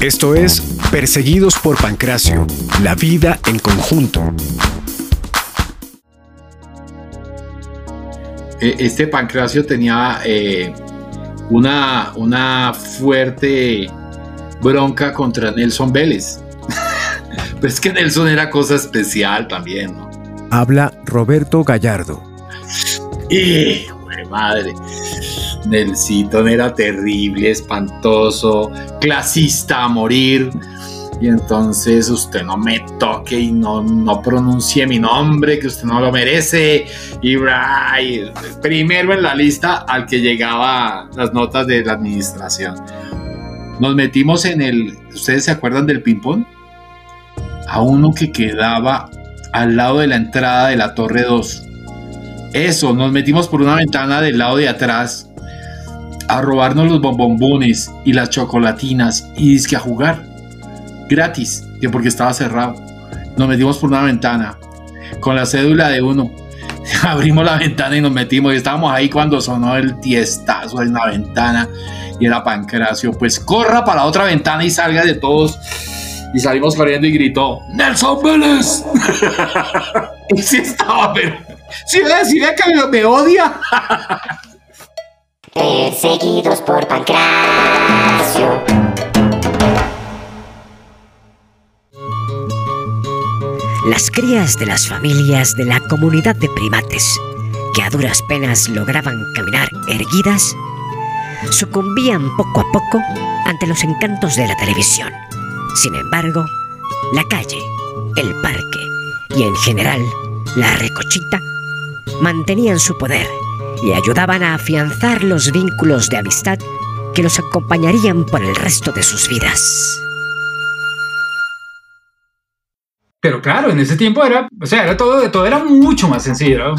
Esto es Perseguidos por Pancracio, la vida en conjunto. Eh, este Pancracio tenía eh, una, una fuerte bronca contra Nelson Vélez. Pero es que Nelson era cosa especial también, ¿no? Habla Roberto Gallardo. ¡Y, madre! Nelsito era terrible, espantoso, clasista a morir. Y entonces usted no me toque y no, no pronuncie mi nombre, que usted no lo merece. Y, y primero en la lista al que llegaba las notas de la administración. Nos metimos en el. ¿Ustedes se acuerdan del ping-pong? A uno que quedaba al lado de la entrada de la Torre 2. Eso, nos metimos por una ventana del lado de atrás a robarnos los bombombones y las chocolatinas y disque a jugar. Gratis, que porque estaba cerrado. Nos metimos por una ventana con la cédula de uno. Abrimos la ventana y nos metimos y estábamos ahí cuando sonó el tiestazo en la ventana y era Pancracio. Pues corra para la otra ventana y salga de todos. Y salimos corriendo y gritó, Nelson Vélez. y sí estaba, pero... Si ve, si ve que me odia. Perseguidos por Pancracio. Las crías de las familias de la comunidad de primates, que a duras penas lograban caminar erguidas, sucumbían poco a poco ante los encantos de la televisión. Sin embargo, la calle, el parque y en general la recochita mantenían su poder y ayudaban a afianzar los vínculos de amistad que los acompañarían por el resto de sus vidas. Pero claro, en ese tiempo era, o sea, era todo, todo era mucho más sencillo, era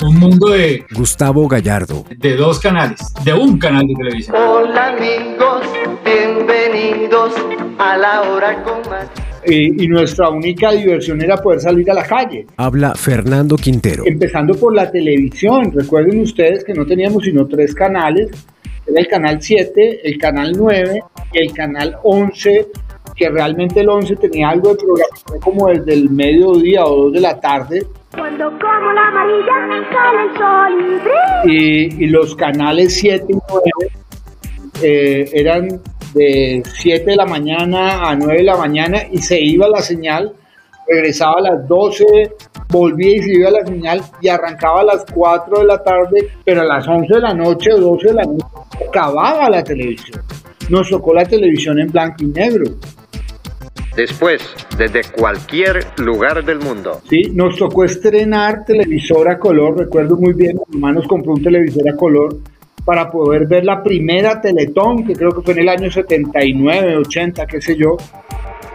un, mundo de... Gustavo Gallardo. De dos canales, de un canal de televisión. Hola amigos, bienvenidos a la hora con y nuestra única diversión era poder salir a la calle. Habla Fernando Quintero. Empezando por la televisión. Recuerden ustedes que no teníamos sino tres canales. Era el canal 7, el canal 9 y el canal 11, que realmente el 11 tenía algo de programación como desde el mediodía o 2 de la tarde. Cuando como la amarilla sale el sol y, y los canales 7 y 9 eh, eran de 7 de la mañana a 9 de la mañana y se iba la señal, regresaba a las 12, volvía y se iba la señal y arrancaba a las 4 de la tarde, pero a las 11 de la noche o 12 de la noche acababa la televisión. Nos tocó la televisión en blanco y negro. Después, desde cualquier lugar del mundo. Sí, nos tocó estrenar televisor a color. Recuerdo muy bien, mi nos compró un televisor a color para poder ver la primera Teletón, que creo que fue en el año 79, 80, qué sé yo.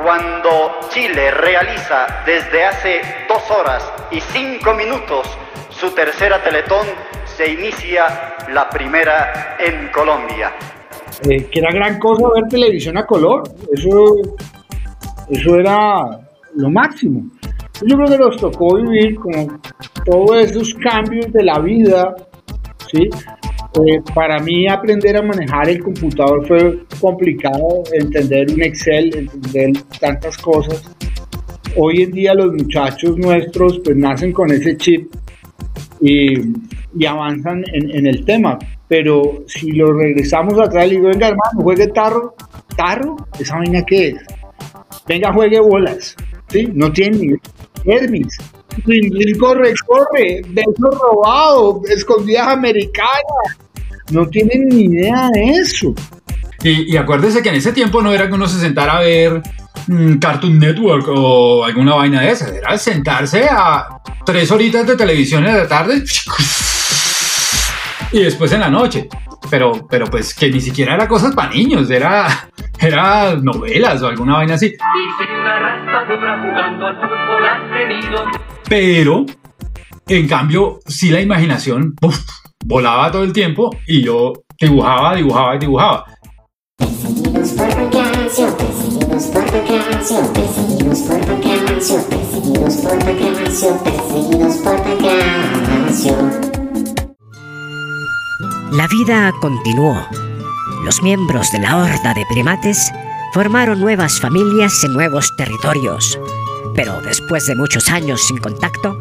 Cuando Chile realiza desde hace dos horas y cinco minutos su tercera Teletón, se inicia la primera en Colombia. Eh, que era gran cosa ver televisión a color, eso, eso era lo máximo. Yo creo que nos tocó vivir con todos esos cambios de la vida, ¿sí? Eh, para mí aprender a manejar el computador fue complicado, entender un Excel, entender tantas cosas. Hoy en día los muchachos nuestros pues nacen con ese chip y, y avanzan en, en, el tema. Pero si lo regresamos atrás, le digo, venga hermano, juegue tarro. ¿Tarro? ¿Esa vaina qué es? Venga, juegue bolas. ¿Sí? No tiene ni Hermes. Corre, corre, besos robado, escondidas americanas, no tienen ni idea de eso. Y, y, acuérdese que en ese tiempo no era que uno se sentara a ver mm, Cartoon Network o alguna vaina de esa, era sentarse a tres horitas de televisión en la tarde y después en la noche. Pero, pero pues que ni siquiera era cosas para niños, era, era novelas o alguna vaina así. Pero, en cambio, sí la imaginación volaba todo el tiempo y yo dibujaba, dibujaba y dibujaba. La vida continuó. Los miembros de la horda de primates Formaron nuevas familias en nuevos territorios, pero después de muchos años sin contacto,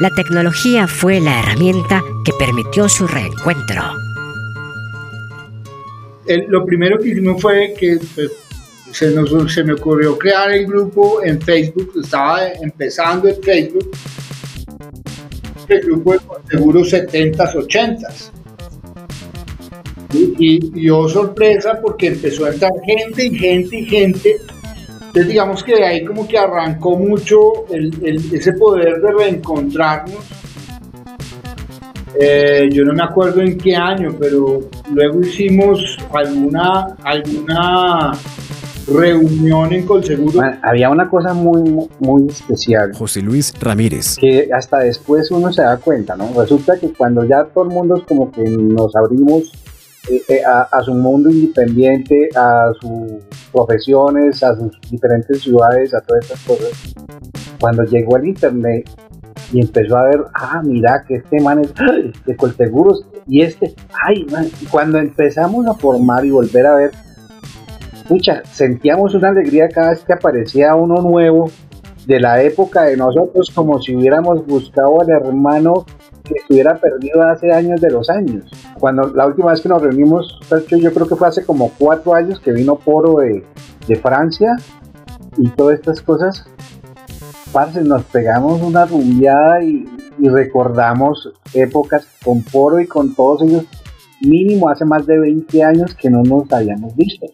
la tecnología fue la herramienta que permitió su reencuentro. Lo primero que hicimos fue que pues, se, me ocurrió crear el grupo en Facebook, estaba empezando el Facebook, el grupo de seguros 70s, 80s. Y, y dio sorpresa porque empezó a entrar gente y gente y gente. Entonces digamos que de ahí como que arrancó mucho el- el- ese poder de reencontrarnos. Eh, yo no me acuerdo en qué año, pero luego hicimos alguna, alguna reunión en Colseguro. Man, había una cosa muy, muy especial José Luis Ramírez. que hasta después uno se da cuenta, ¿no? Resulta que cuando ya todo el mundo es como que nos abrimos eh, eh, a, a su mundo independiente, a sus profesiones, a sus diferentes ciudades, a todas estas cosas, cuando llegó el internet y empezó a ver, ah, mira que este man es de Colseguros y este, ay, man, cuando empezamos a formar y volver a ver, pucha, sentíamos una alegría cada vez que aparecía uno nuevo de la época de nosotros como si hubiéramos buscado al hermano que estuviera perdido hace años de los años. Cuando la última vez que nos reunimos, yo creo que fue hace como cuatro años que vino Poro de, de Francia y todas estas cosas, parce, nos pegamos una rumbeada y, y recordamos épocas con Poro y con todos ellos, mínimo hace más de 20 años que no nos habíamos visto.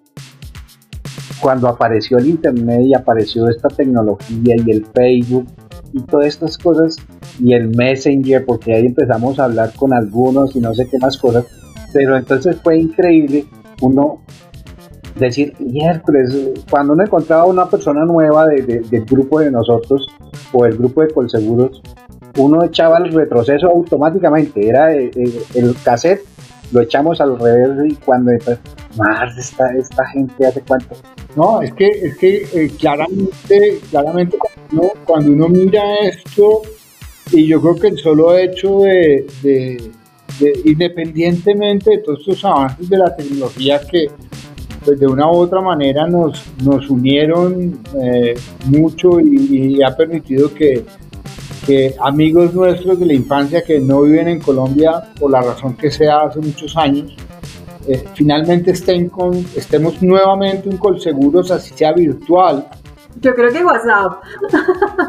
Cuando apareció el internet y apareció esta tecnología y el Facebook y todas estas cosas y el Messenger, porque ahí empezamos a hablar con algunos y no sé qué más cosas, pero entonces fue increíble uno decir, miércoles, cuando uno encontraba una persona nueva de- de- del grupo de nosotros o el grupo de Colseguros, uno echaba el retroceso automáticamente, era eh, eh, el cassette, lo echamos al revés y cuando más esta, esta gente hace cuánto No, es que, es que eh, claramente, claramente cuando uno mira esto, y yo creo que el solo hecho de, de- de- independientemente de todos estos avances de la tecnología que pues de una u otra manera nos, nos unieron eh, mucho y, ha permitido que, que amigos nuestros de la infancia que no viven en Colombia por la razón que sea hace muchos años, eh, finalmente estén con, estemos nuevamente en Colseguros, así sea virtual. Yo creo que WhatsApp.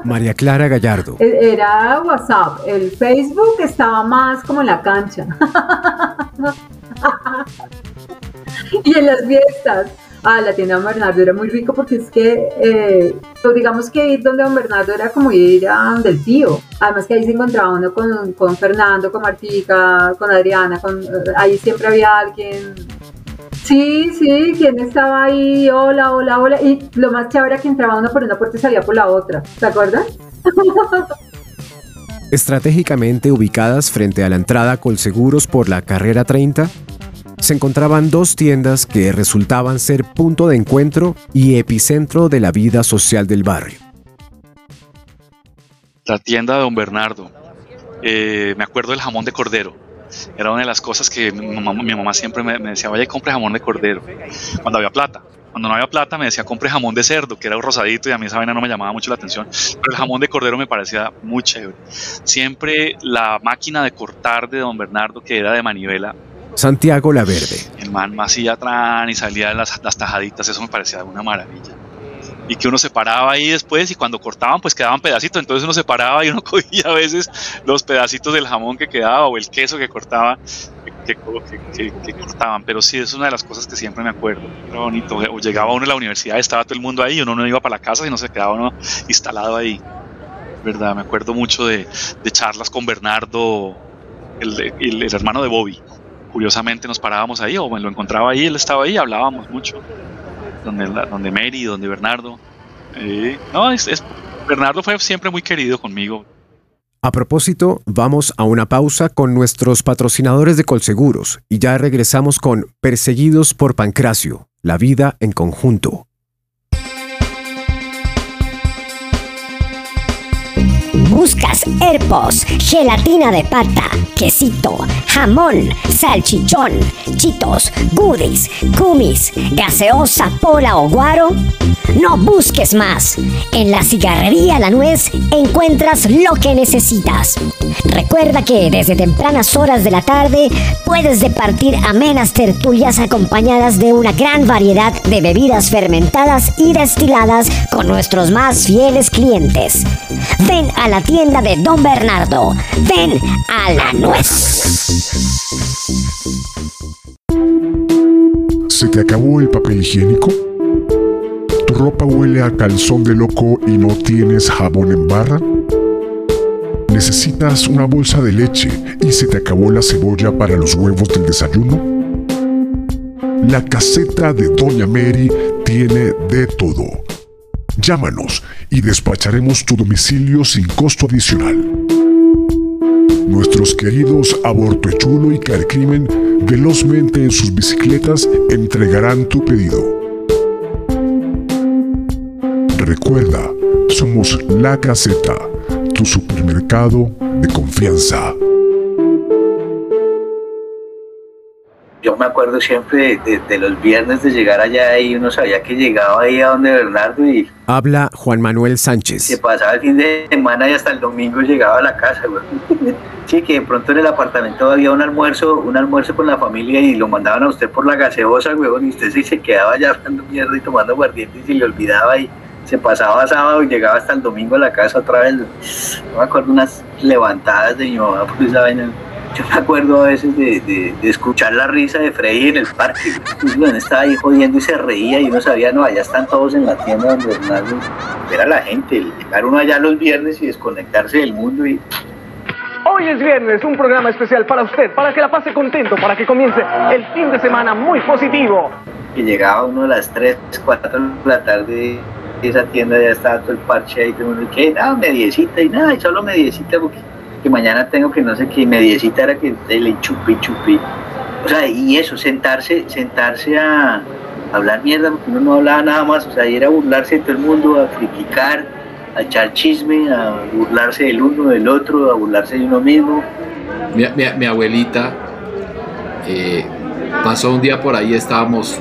María Clara Gallardo. E- Era WhatsApp. El Facebook estaba más como en la cancha. y en las fiestas. Ah, la tienda de Don Bernardo era muy rico porque es que, eh, pues digamos que ir donde Don Bernardo era como ir a donde el tío. Además que ahí se encontraba uno con, con Fernando, con Martica, con Adriana, con, eh, ahí siempre había alguien. Sí, sí, quien estaba ahí, hola, hola, hola. Y lo más chévere era que entraba uno por una puerta y salía por la otra. ¿Te acuerdas? Estratégicamente ubicadas frente a la entrada Colseguros por la carrera 30, se encontraban dos tiendas que resultaban ser punto de encuentro y epicentro de la vida social del barrio. la tienda de Don Bernardo. Eh, me acuerdo del jamón de cordero. Era una de las cosas que mi mamá, mi mamá siempre me, me decía, vaya y compre jamón de cordero. Cuando había plata. Cuando no había plata me decía, compre jamón de cerdo, que era rosadito y a mí esa vaina no me llamaba mucho la atención. Pero el jamón de cordero me parecía muy chévere. Siempre la máquina de cortar de Don Bernardo, que era de manivela, Santiago La Verde. el man me hacía atrás y salía las, las tajaditas, eso me parecía una maravilla. Y que uno se paraba ahí después y cuando cortaban pues quedaban pedacitos, entonces uno se paraba y uno cogía a veces los pedacitos del jamón que quedaba o el queso que cortaba, que, que- cortaban, pero sí es una de las cosas que siempre me acuerdo, era bonito, o llegaba uno a la universidad, estaba todo el mundo ahí, uno no iba para la casa sino se quedaba uno instalado ahí, verdad, me acuerdo mucho de, de charlas con Bernardo, el, el- el hermano de Bobby, curiosamente nos parábamos ahí o me lo encontraba ahí, él estaba ahí, hablábamos mucho. Donde, la- donde Mary, donde Bernardo. Eh, no, es, es- Bernardo fue siempre muy querido conmigo. A propósito, vamos a una pausa con nuestros patrocinadores de Colseguros y ya regresamos con Perseguidos por Pancracio, la vida en conjunto. Buscas herpos, gelatina de pata, quesito, jamón, salchichón, chitos, goodies, kumis, gaseosa, pola o guaro, no busques más. En la cigarrería La Nuez encuentras lo que necesitas. Recuerda que desde tempranas horas de la tarde puedes departir amenas tertulias acompañadas de una gran variedad de bebidas fermentadas y destiladas con nuestros más fieles clientes. Ven a la tienda de Don Bernardo. Ven a La Nuez. ¿Se te acabó el papel higiénico? ¿Tu ropa huele a calzón de loco y no tienes jabón en barra? ¿Necesitas una bolsa de leche y se te acabó la cebolla para los huevos del desayuno? La caseta de Doña Mary tiene de todo. Llámanos y despacharemos tu domicilio sin costo adicional. Nuestros queridos Aborto Chulo y Carcrimen velozmente en sus bicicletas entregarán tu pedido. Recuerda, somos La Caseta, tu supermercado de confianza. Yo me acuerdo siempre de, de los viernes de llegar allá y uno sabía que llegaba ahí a donde Bernardo y Habla Juan Manuel Sánchez. se pasaba el fin de semana y hasta el domingo llegaba a la casa, güey. Sí, que de pronto en el apartamento había un almuerzo, un almuerzo con la familia y lo mandaban a usted por la gaseosa, güey, y usted sí se quedaba allá hablando mierda y tomando aguardiente y se le olvidaba y se pasaba sábado y llegaba hasta el domingo a la casa otra vez. No me acuerdo unas levantadas de mi mamá por esa vaina. Yo me acuerdo a veces de, de- de escuchar la risa de Freddy en el parque. Uno estaba ahí jodiendo y se reía y uno sabía, no, allá están todos en la tienda donde Bernardo era la gente. el Llegar uno allá los viernes y desconectarse del mundo y Hoy es viernes, un programa especial para usted, para que la pase contento, para que comience el fin de semana muy positivo. que llegaba uno a las 3, 4 de la tarde y esa tienda ya estaba todo el parche ahí, todo el mundo, que nada, mediecita y nada, y solo mediecita porque que mañana tengo que no sé qué, mediecita era que le chupi chupi. O sea, y eso, sentarse, sentarse a hablar mierda porque uno no hablaba nada más, o sea, ir a burlarse de todo el mundo, a criticar, a echar chisme, a burlarse del uno, del otro, a burlarse de uno mismo. Mi, mi- mi abuelita eh, pasó un día por ahí, estábamos,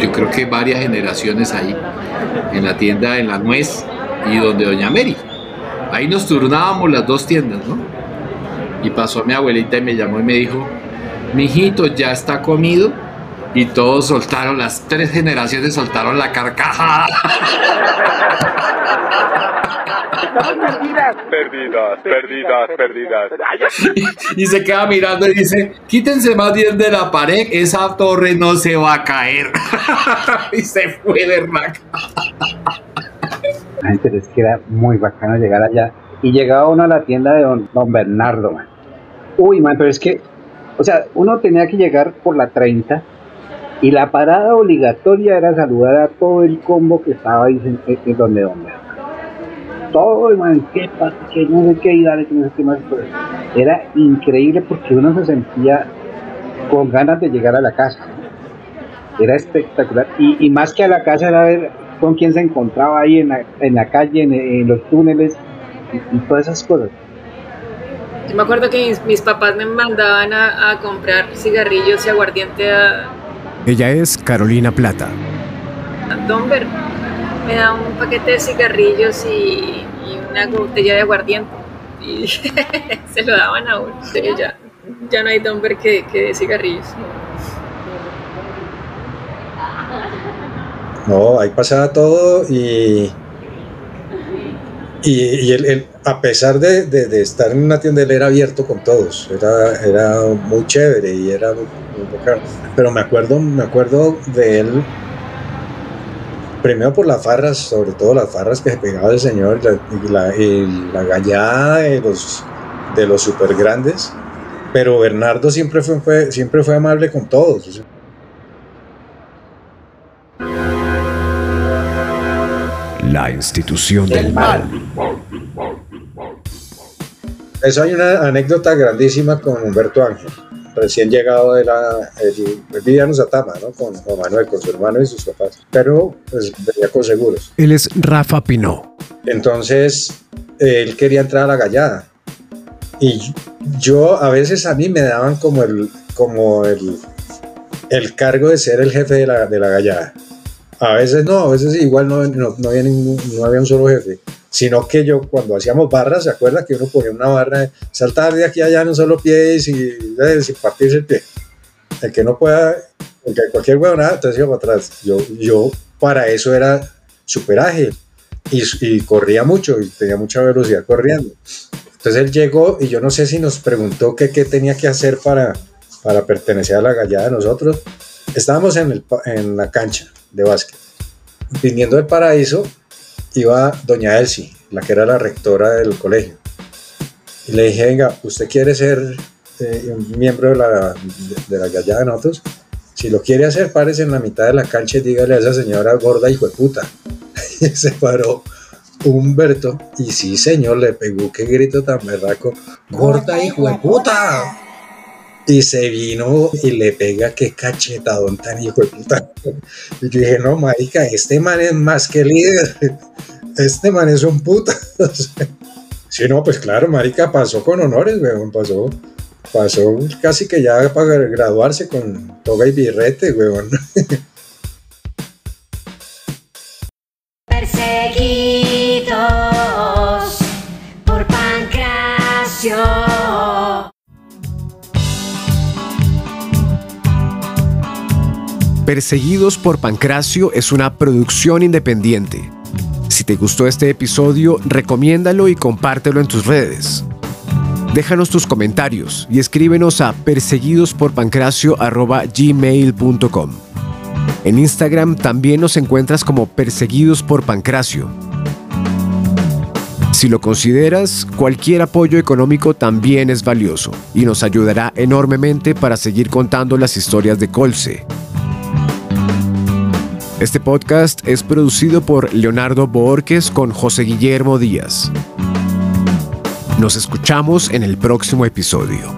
yo creo que varias generaciones ahí, en la tienda en La Nuez y donde Doña Mary. Ahí nos turnábamos las dos tiendas, ¿no? Y pasó mi abuelita y me llamó y me dijo, mijito, ya está comido. Y todos soltaron, las tres generaciones soltaron la carcajada. Perdidas, perdidas, perdidas. y se queda mirando y dice, quítense más bien de la pared, esa torre no se va a caer. y se fue de raca. Pero es que era muy bacano llegar allá. Y llegaba uno a la tienda de don, don Bernardo, man. Uy, man, pero es que, o sea, uno tenía que llegar por la 30 y la parada obligatoria era saludar a todo el combo que estaba ahí en, donde don Bernardo. Todo, man, qué pasa, que no sé qué, y dale, que no sé qué más. pero Era increíble porque uno se sentía con ganas de llegar a la casa. Era espectacular. Y, y más que a la casa era ver con quién se encontraba ahí en la, en la calle, en, en los túneles y, y todas esas cosas. Yo me acuerdo que mis, mis papás me mandaban a, a comprar cigarrillos y aguardiente a, Ella es Carolina Plata. a Donver. Me da un paquete de cigarrillos y, y una botella de aguardiente. Y se lo daban a uno. Ya, ya no hay Donver que, que de cigarrillos. No, ahí pasaba todo y, y, él, a pesar de, de- estar en una tienda, él era abierto con todos, era, era muy chévere y era muy, bacano. Pero me acuerdo, me acuerdo de él, primero por las farras, sobre todo las farras que se pegaba el señor y la, la gallada de los, de los super grandes. Pero Bernardo siempre fue, fue- siempre fue amable con todos. La institución del mal. Eso hay una anécdota grandísima con Humberto Ángel, recién llegado de la. Él, él vivía en Uzatama, ¿no? Con Juan Manuel, con su hermano y sus papás. Pero, pues, venía con seguros. Él es Rafa Pinó. Entonces, él quería entrar a la gallada. Y yo, a veces a mí me daban como el, como el, el cargo de ser el jefe de la, de la gallada. A veces no, a veces igual no, no, no había ningún- no había un solo jefe. Sino que yo, cuando hacíamos barras, ¿se acuerda que uno ponía una barra saltar de aquí a allá en un solo pie y sin, eh, partirse el pie? El que no pueda, el que cualquier huevonada, entonces iba para atrás. Yo, yo para eso era súper ágil y, y corría mucho y tenía mucha velocidad corriendo. Entonces él llegó y yo no sé si nos preguntó qué tenía que hacer para, para pertenecer a la gallada de nosotros. Estábamos en, la cancha de básquet. Viniendo del paraíso iba doña Elsie, la que era la rectora del colegio. Y le dije, venga, ¿usted quiere ser eh, un miembro de la, de la de nosotros? Si lo quiere hacer, párese en la mitad de la cancha y dígale a esa señora gorda hijo de puta. Y se paró Humberto y sí, señor, le pegó qué grito tan berraco. Gorda hijo de puta. Y se vino y le pega qué cachetadón tan hijo de puta. Y yo dije, no, marica, este man es más que líder. Este man es un puta. Sí, no, pues claro, marica, pasó con honores, weón, pasó, pasó casi que ya para graduarse con toga y birrete, weón. Perseguidos Perseguidos por Pancracio es una producción independiente. Si te gustó este episodio, recomiéndalo y compártelo en tus redes. Déjanos tus comentarios y escríbenos a perseguidosporpancracio.gmail.com. En Instagram también nos encuentras como Perseguidos por Pancracio. Si lo consideras, cualquier apoyo económico también es valioso y nos ayudará enormemente para seguir contando las historias de Colse. Este podcast es producido por Leonardo Borges con José Guillermo Díaz. Nos escuchamos en el próximo episodio.